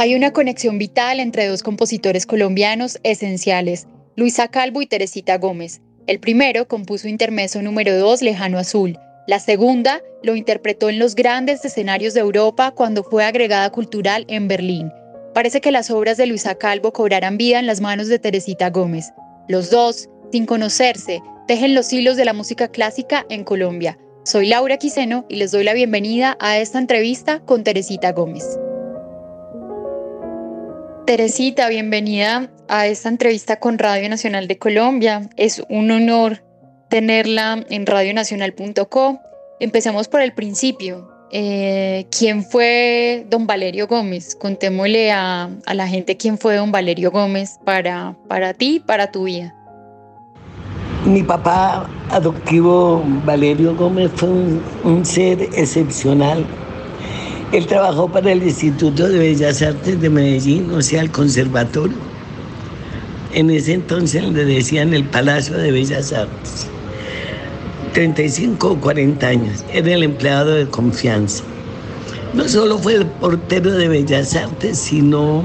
Hay una conexión vital entre dos compositores colombianos esenciales, Luisa Calvo y Teresita Gómez. El primero compuso Intermeso número 2 Lejano Azul. La segunda lo interpretó en los grandes escenarios de Europa cuando fue agregada cultural en Berlín. Parece que las obras de Luisa Calvo cobrarán vida en las manos de Teresita Gómez. Los dos, sin conocerse, tejen los hilos de la música clásica en Colombia. Soy Laura Quiseno y les doy la bienvenida a esta entrevista con Teresita Gómez. Teresita, bienvenida a esta entrevista con Radio Nacional de Colombia. Es un honor tenerla en radionacional.co. Empecemos por el principio. Eh, ¿Quién fue don Valerio Gómez? Contémosle a, la gente quién fue don Valerio Gómez para, para ti, para tu vida. Mi papá adoptivo Valerio Gómez fue un ser excepcional él trabajó para el Instituto de Bellas Artes de Medellín, o sea, el conservatorio. En ese entonces le decían el Palacio de Bellas Artes. 35 o 40 años. Era el empleado de confianza. No solo fue el portero de Bellas Artes, sino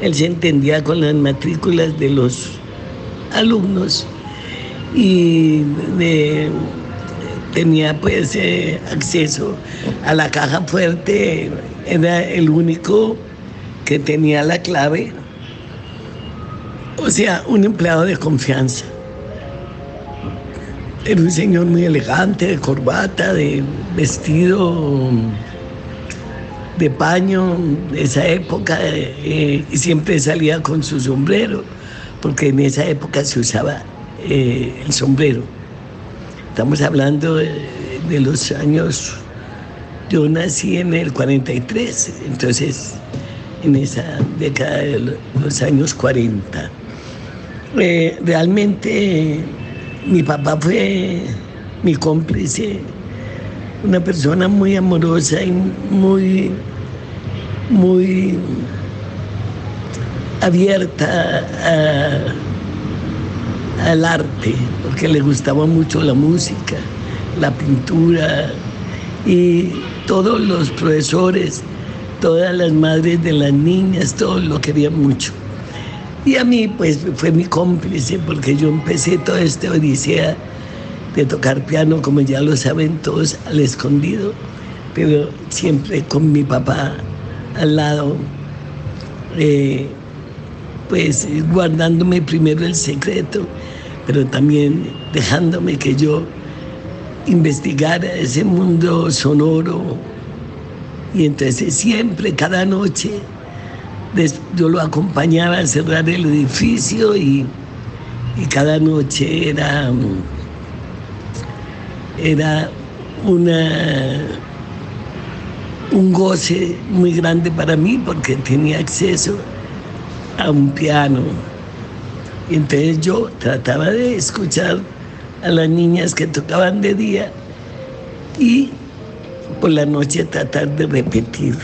él se entendía con las matrículas de los alumnos y de tenía pues eh, acceso a la caja fuerte, era el único que tenía la clave, o sea, un empleado de confianza. Era un señor muy elegante, de corbata, de vestido de paño de esa época eh, y siempre salía con su sombrero, porque en esa época se usaba eh, el sombrero. Estamos hablando de, los años, yo nací en el 43, entonces en esa década de los años 40. Eh, realmente mi papá fue mi cómplice, una persona muy amorosa y muy, muy abierta a al arte, porque le gustaba mucho la música, la pintura y todos los profesores, todas las madres de las niñas, todos lo querían mucho. Y a mí pues fue mi cómplice porque yo empecé toda esta odisea de tocar piano, como ya lo saben todos, al escondido, pero siempre con mi papá al lado, eh, pues guardándome primero el secreto pero también dejándome que yo investigara ese mundo sonoro. Y entonces siempre, cada noche, yo lo acompañaba a cerrar el edificio y, cada noche era, era una, un goce muy grande para mí porque tenía acceso a un piano entonces yo trataba de escuchar a las niñas que tocaban de día y por la noche tratar de repetir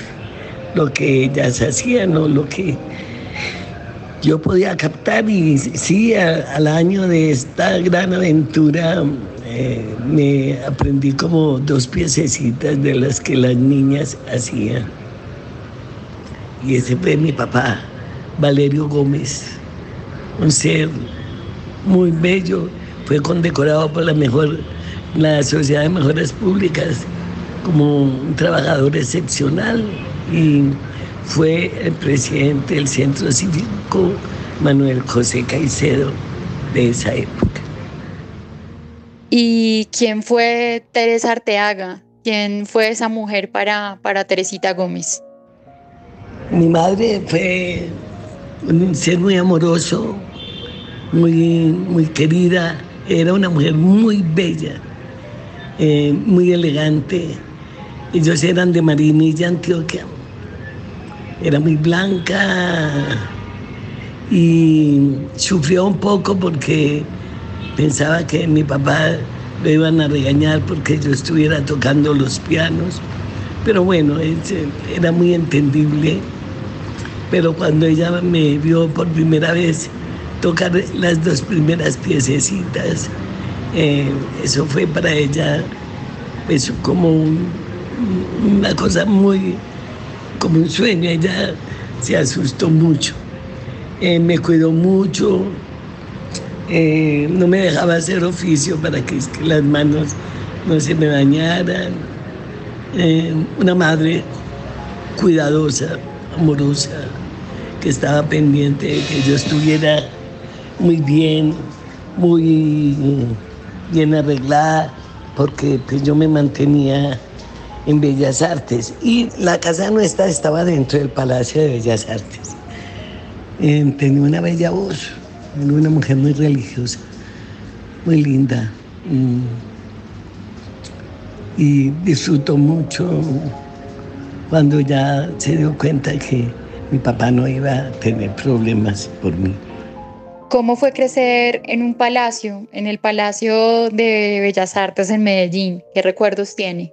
lo que ellas hacían o lo que yo podía captar y sí, al año de esta gran aventura eh, me aprendí como dos piececitas de las que las niñas hacían. Y ese fue mi papá, Valerio Gómez un ser muy bello, fue condecorado por la mejor, la Sociedad de Mejoras Públicas como un trabajador excepcional y fue el presidente del Centro Cívico Manuel José Caicedo de esa época. ¿Y quién fue Teresa Arteaga? ¿Quién fue esa mujer para, para Teresita Gómez? Mi madre fue un ser muy amoroso, muy, muy querida, era una mujer muy bella, eh, muy elegante. Ellos eran de Marinilla, Antioquia. Era muy blanca y sufrió un poco porque pensaba que mi papá le iban a regañar porque yo estuviera tocando los pianos. Pero bueno, era muy entendible. Pero cuando ella me vio por primera vez, tocar las dos primeras piececitas. Eh, eso fue para ella pues como una cosa muy, como un sueño. Ella se asustó mucho, eh, me cuidó mucho, eh, no me dejaba hacer oficio para que, que las manos no se me dañaran. Una madre cuidadosa, amorosa, que estaba pendiente de que yo estuviera muy bien, muy bien arreglada, porque pues, yo me mantenía en Bellas Artes y la casa nuestra estaba dentro del Palacio de Bellas Artes. Eh, tenía una bella voz, era una mujer muy religiosa, muy linda. Mm. Y disfrutó mucho cuando ya se dio cuenta que mi papá no iba a tener problemas por mí. ¿Cómo fue crecer en un palacio, en el Palacio de Bellas Artes en Medellín? ¿Qué recuerdos tiene?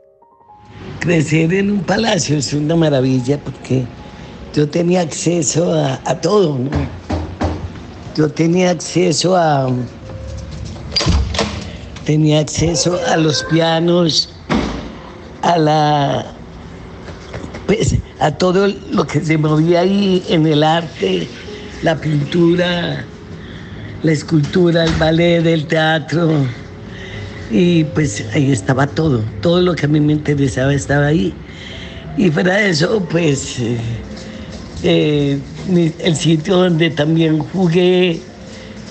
Crecer en un palacio es una maravilla porque yo tenía acceso a, todo, ¿no? Yo tenía acceso a tenía acceso a los pianos, a la pues a todo lo que se movía ahí en el arte, la pintura, la escultura, el ballet, el teatro. Y pues ahí estaba todo, todo lo que a mí me interesaba estaba ahí. Y fuera de eso, pues eh, eh, el sitio donde también jugué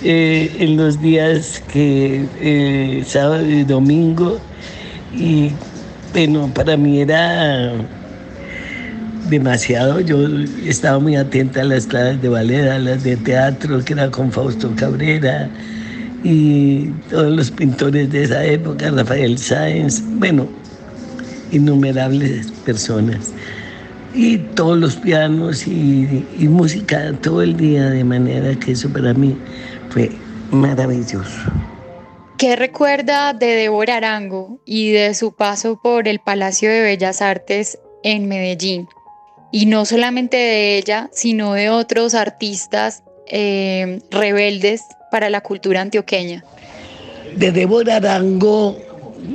eh, en los días que sábado y domingo. Y bueno, para mí era demasiado. Yo estaba muy atenta a las clases de ballet, a las de teatro, que era con Fausto Cabrera y todos los pintores de esa época, Rafael Sáenz, bueno, innumerables personas. Y todos los pianos y, y música todo el día, de manera que eso para mí fue maravilloso. ¿Qué recuerda de Débora Arango y de su paso por el Palacio de Bellas Artes en Medellín? Y no solamente de ella, sino de otros artistas eh, rebeldes para la cultura antioqueña. De Débora Arango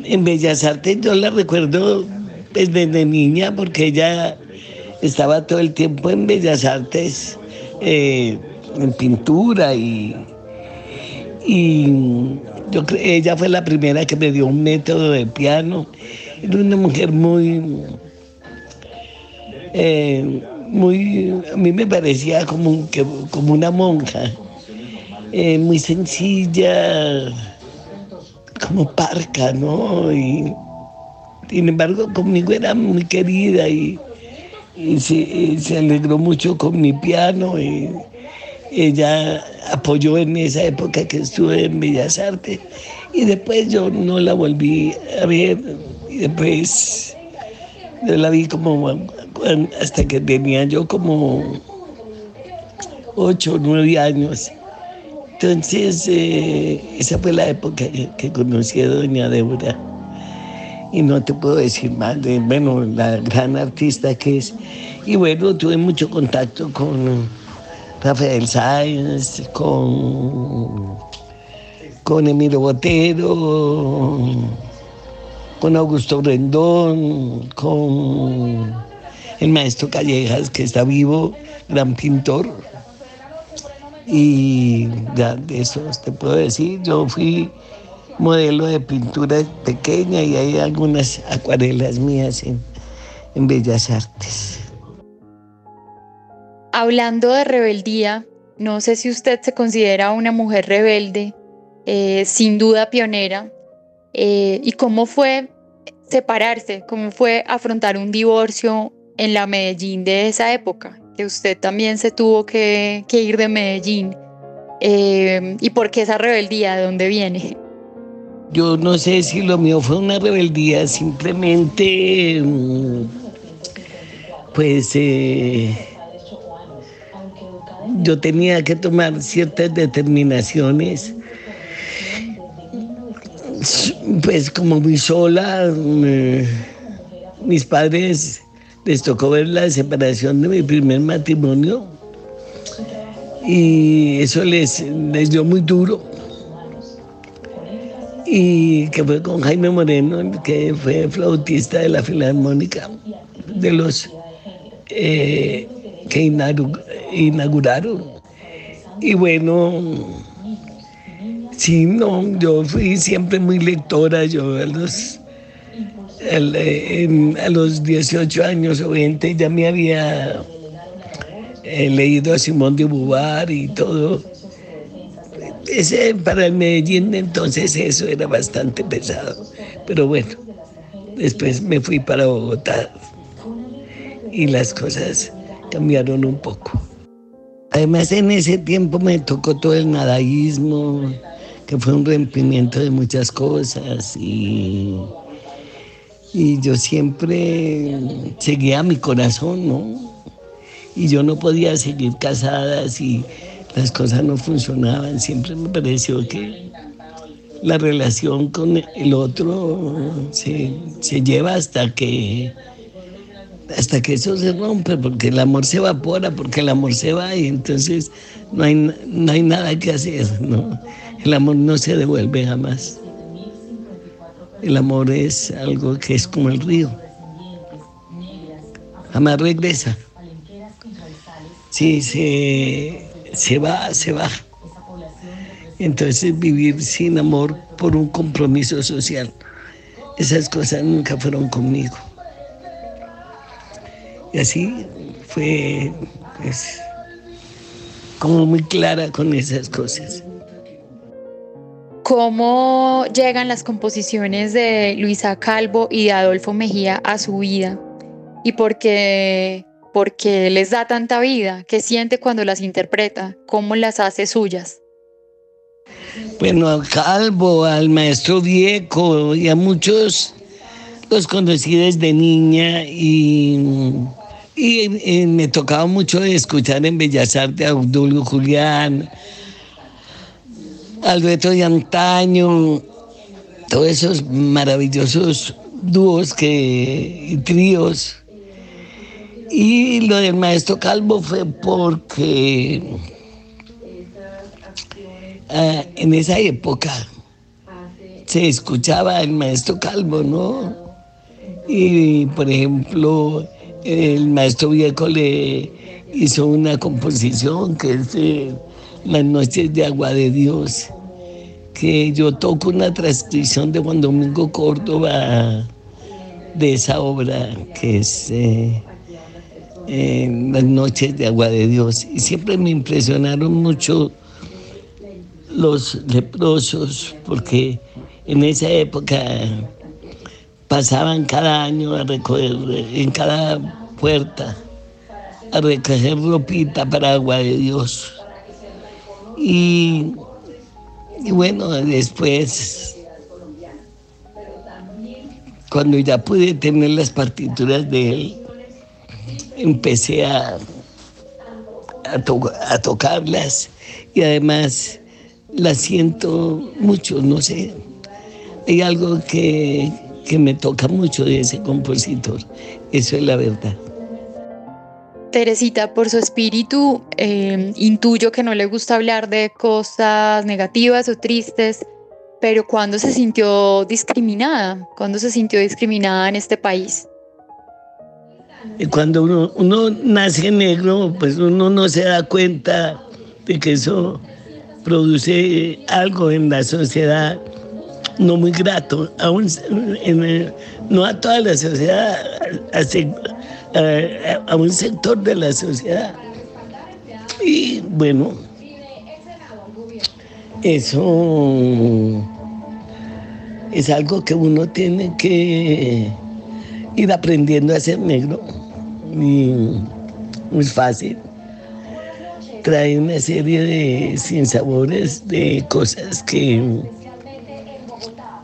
en Bellas Artes yo la recuerdo pues, desde niña porque ella estaba todo el tiempo en Bellas Artes, eh, en pintura y, y yo, ella fue la primera que me dio un método de piano. Era una mujer muy eh, muy, a mí me parecía como, como una monja, eh, muy sencilla, como parca, ¿no? Y sin embargo conmigo era muy querida y, se, se, alegró mucho con mi piano y ella apoyó en esa época que estuve en Bellas Artes y después yo no la volví a ver después yo la vi como hasta que tenía yo como ocho o nueve años. Entonces, eh, esa fue la época que, conocí a doña Débora. Y no te puedo decir más de, bueno, la gran artista que es. Y bueno, tuve mucho contacto con Rafael Sáenz, con, con Emilio Botero, con Augusto Rendón, con el maestro Callejas, que está vivo, gran pintor. Y ya de eso te puedo decir, yo fui modelo de pintura pequeña y hay algunas acuarelas mías en, Bellas Artes. Hablando de rebeldía, no sé si usted se considera una mujer rebelde, eh, sin duda pionera, eh, y cómo fue separarse, cómo fue afrontar un divorcio en la Medellín de esa época, que usted también se tuvo que, ir de Medellín. Eh, ¿Y por qué esa rebeldía? ¿De dónde viene? Yo no sé si lo mío fue una rebeldía, simplemente, mm, pues eh, yo tenía que tomar ciertas determinaciones, pues como muy sola, mm, mis padres les tocó ver la separación de mi primer matrimonio y eso les, les dio muy duro. Y que fue con Jaime Moreno, que fue flautista de la Filarmónica, de los eh, que inauguraron. Y bueno, sí, no, yo fui siempre muy lectora, yo a los, a los 18 años o 20 ya me había eh, leído a Simón de Beauvoir y todo. Ese, para el Medellín entonces eso era bastante pesado, pero bueno, después me fui para Bogotá y las cosas cambiaron un poco. Además en ese tiempo me tocó todo el nadaísmo, fue un rompimiento de muchas cosas y, y yo siempre seguía mi corazón, ¿no? Y yo no podía seguir casada si las cosas no funcionaban. Siempre me pareció que la relación con el otro se, se lleva hasta que hasta que eso se rompe, porque el amor se evapora, porque el amor se va y entonces no hay, no hay nada que hacer, ¿no? El amor no se devuelve jamás. El amor es algo que es como el río. Jamás regresa. Sí, se, se va, se va. Entonces vivir sin amor por un compromiso social, esas cosas nunca fueron conmigo. Y así fue pues, como muy clara con esas cosas. ¿Cómo llegan las composiciones de Luisa Calvo y de Adolfo Mejía a su vida? ¿Y por qué, por qué les da tanta vida? ¿Qué siente cuando las interpreta? ¿Cómo las hace suyas? Bueno, a Calvo, al maestro Vieco y a muchos los conocí desde niña y y, me tocaba mucho escuchar en Bellas Artes a Obdulio Julián, al reto de antaño, todos esos maravillosos dúos que, y tríos. Y lo del maestro Calvo fue porque ah, en esa época se escuchaba el maestro Calvo, ¿no? Y por ejemplo, el maestro Viejo le hizo una composición que es Las noches de agua de Dios, que yo toco una transcripción de Juan Domingo Córdoba de esa obra que es eh, eh, Las noches de agua de Dios. Y siempre me impresionaron mucho los leprosos, porque en esa época pasaban cada año a recoger en cada puerta a recoger ropita para agua de Dios. Y, y bueno, después, cuando ya pude tener las partituras de él, empecé a, a, a tocarlas y además las siento mucho, no sé. Hay algo que, que me toca mucho de ese compositor. Eso es la verdad. Teresita, por su espíritu, eh, intuyo que no le gusta hablar de cosas negativas o tristes, pero ¿cuándo se sintió discriminada? ¿Cuándo se sintió discriminada en este país? Cuando uno, uno nace negro, pues uno no se da cuenta de que eso produce algo en la sociedad no muy grato, aún no a toda la sociedad, a, un sector de la sociedad. Y bueno, eso es algo que uno tiene que ir aprendiendo a ser negro. Muy fácil. Trae una serie de sinsabores, de cosas que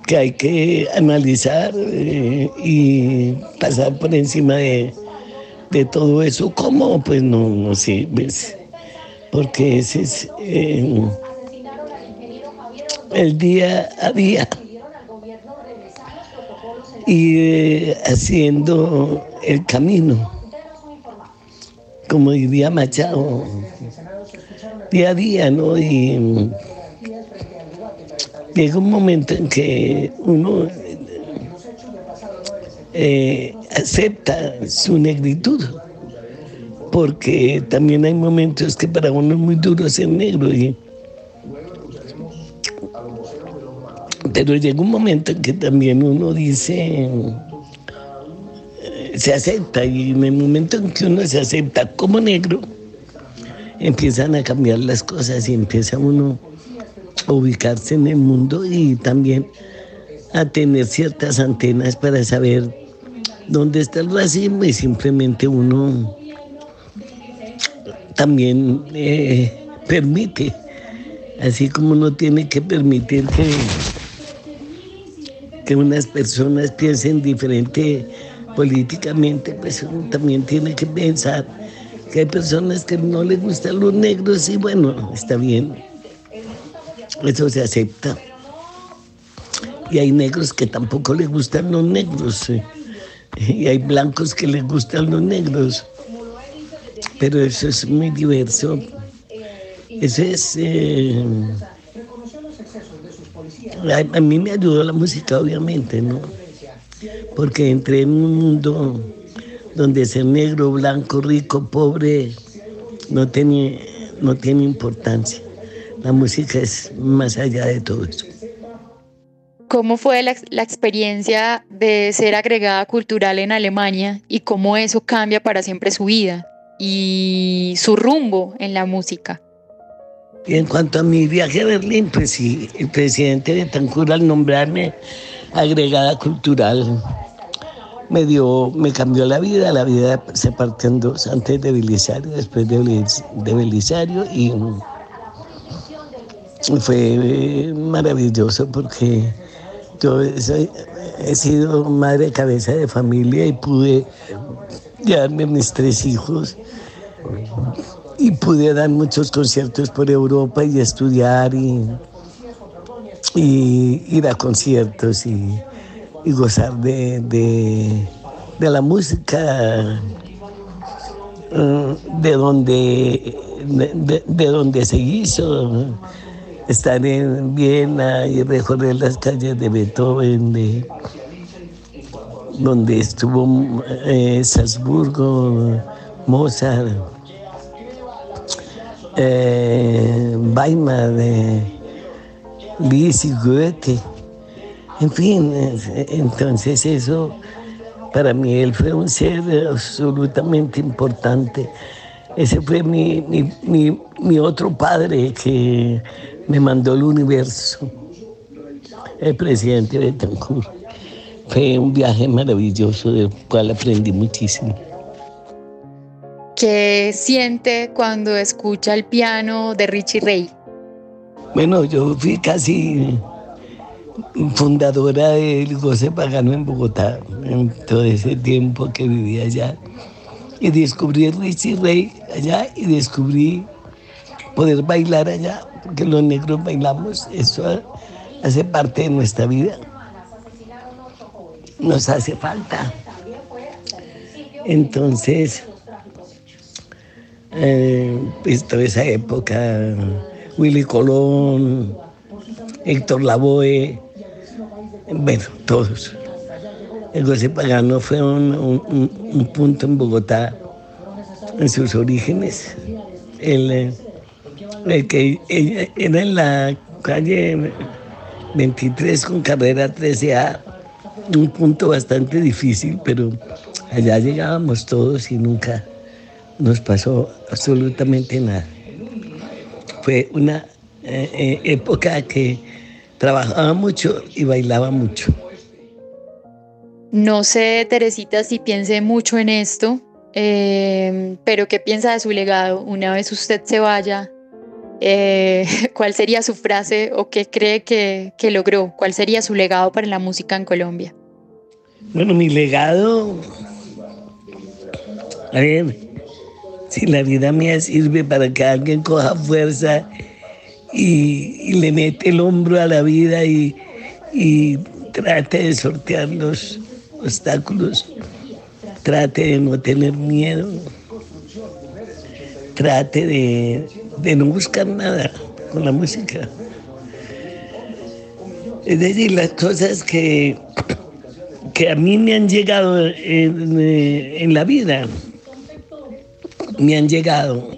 que hay que analizar eh, y pasar por encima de, todo eso. ¿Cómo? Pues no, no sé, porque ese es eh, el día a día. Y eh, haciendo el camino, como diría Machado, día a día, ¿no? Y, llega un momento en que uno eh, acepta su negritud, porque también hay momentos que para uno es muy duro ser negro. pero llega un momento en que también uno dice, eh, se acepta, y en el momento en que uno se acepta como negro, empiezan a cambiar las cosas y empieza uno ubicarse en el mundo y también a tener ciertas antenas para saber dónde está el racismo y simplemente uno también eh, permite, así como uno tiene que permitir que, que unas personas piensen diferente políticamente, pues uno también tiene que pensar que hay personas que no les gustan los negros y bueno, está bien, eso se acepta. Y hay negros que tampoco les gustan los negros. Y hay blancos que les gustan los negros. Pero eso es muy diverso. Eso es... Eh, a, a, mí me ayudó la música, obviamente, ¿no? Porque entré en un mundo donde ser negro, blanco, rico, pobre, no tiene, no tiene importancia. La música es más allá de todo eso. ¿Cómo fue la, la, experiencia de ser agregada cultural en Alemania y cómo eso cambia para siempre su vida y su rumbo en la música? Y en cuanto a mi viaje a Berlín, pues sí, el presidente de Tancur al nombrarme agregada cultural me dio, me cambió la vida, la vida se partió en dos, antes de Belisario, después de, de Belisario y fue maravilloso porque yo he sido madre cabeza de familia y pude llevarme mis tres hijos y pude dar muchos conciertos por Europa y estudiar y, ir a conciertos y, gozar de, de, la música mm, de donde, de, de donde se hizo estar en Viena y recorrer las calles de Beethoven, de, donde estuvo eh, Salzburgo, Mozart, eh, Weimar, eh, Liszt y Goethe. En fin, entonces eso para mí él fue un ser absolutamente importante. Ese fue mi, mi, mi, mi otro padre que me mandó el universo, el presidente de Tancur. Fue un viaje maravilloso del cual aprendí muchísimo. ¿Qué siente cuando escucha el piano de Richie Ray? Bueno, yo fui casi fundadora del goce pagano en Bogotá en todo ese tiempo que vivía allá. Y descubrí Richie Ray allá y descubrí poder bailar allá que los negros bailamos, eso hace parte de nuestra vida. Nos hace falta. Entonces, eh, esa época, Willy Colón, Héctor Lavoe, bueno, todos. El José Pagano fue un, un, punto en Bogotá en sus orígenes. El, eh, que era en la calle 23 con carrera 13A, un punto bastante difícil, pero allá llegábamos todos y nunca nos pasó absolutamente nada. Fue una eh, eh, época que trabajaba mucho y bailaba mucho. No sé, Teresita, si piense mucho en esto, eh, pero ¿qué piensa de su legado? Una vez usted se vaya, eh, ¿Cuál sería su frase o qué cree que, que logró? ¿Cuál sería su legado para la música en Colombia? Bueno, mi legado, a ver, si la vida mía sirve para que alguien coja fuerza y, y le mete el hombro a la vida y, y, trate de sortear los obstáculos, trate de no tener miedo, trate de, de no buscar nada con la música. Es decir, las cosas que, que a mí me han llegado en, en la vida, me han llegado,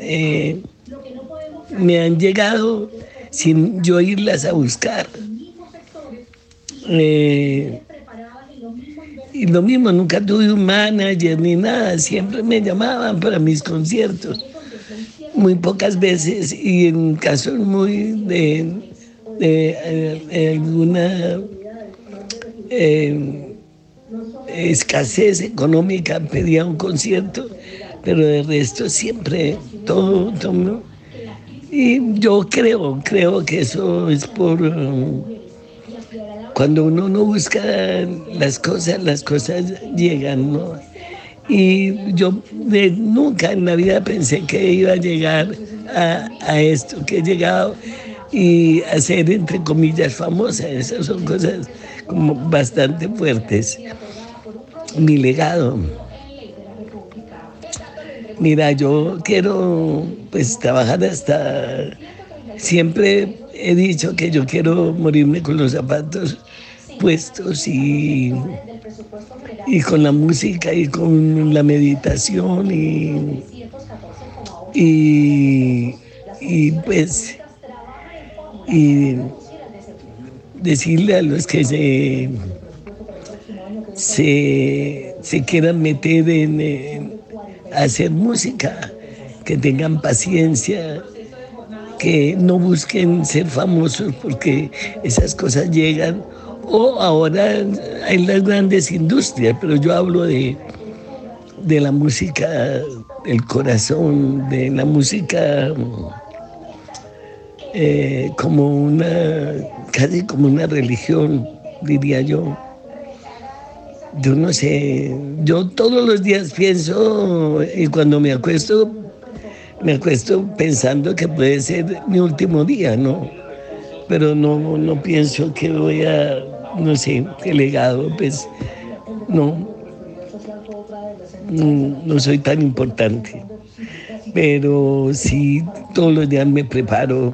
eh, me han llegado sin yo irlas a buscar. Eh, y lo mismo, nunca tuve un manager ni nada, siempre me llamaban para mis conciertos, muy pocas veces y en casos muy de, de, alguna eh, escasez económica pedía un concierto, pero de resto siempre todo, todo. Y yo creo, creo que eso es por... cuando uno no busca las cosas, las cosas llegan, ¿no? Y yo nunca en la vida pensé que iba a llegar a, esto, que he llegado y a ser, entre comillas, famosa. Esas son cosas como bastante fuertes. Mi legado. Mira, yo quiero pues trabajar hasta... Siempre he dicho que yo quiero morirme con los zapatos puestos y, y con la música y con la meditación y, y, y pues y decirle a los que se, se, se quieran meter en hacer música, que tengan paciencia, que no busquen ser famosos porque esas cosas llegan. O ahora hay las grandes industrias, pero yo hablo de, de la música del corazón, de la música eh, como una, casi como una religión, diría yo yo no sé, yo todos los días pienso y cuando me acuesto, me acuesto pensando que puede ser mi último día, ¿no? Pero no, no pienso que voy a, no sé, qué legado, pues no, no, soy tan importante. Pero sí, todos los días me preparo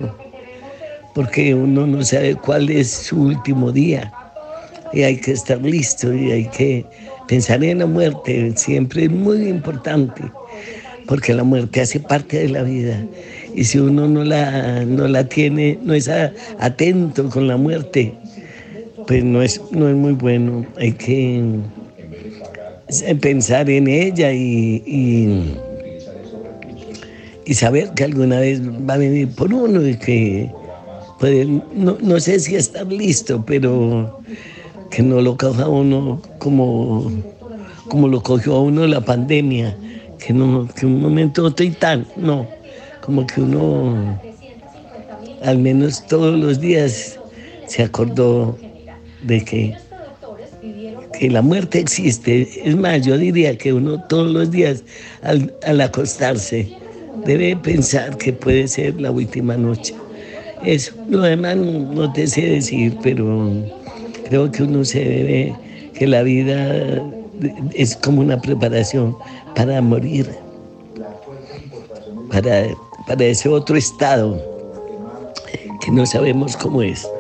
porque uno no sabe cuál es su último día y hay que estar listo y hay que pensar en la muerte, siempre es muy importante, porque la muerte hace parte de la vida. Y si uno no la, no la tiene, no es atento con la muerte, pues no es, no es muy bueno. Hay que pensar en ella y, y, saber que alguna vez va a venir por uno y que puede, no, no sé si estar listo, pero que no lo coja uno como, como lo cogió a uno la pandemia, que, no, que un momento otro y tal, no, como que uno al menos todos los días se acordó de que, que la muerte existe. Es más, yo diría que uno todos los días al, al acostarse debe pensar que puede ser la última noche. Eso, lo demás no te sé decir, pero creo que uno se debe, que la vida es como una preparación para morir, para, para ese otro estado que no sabemos cómo es.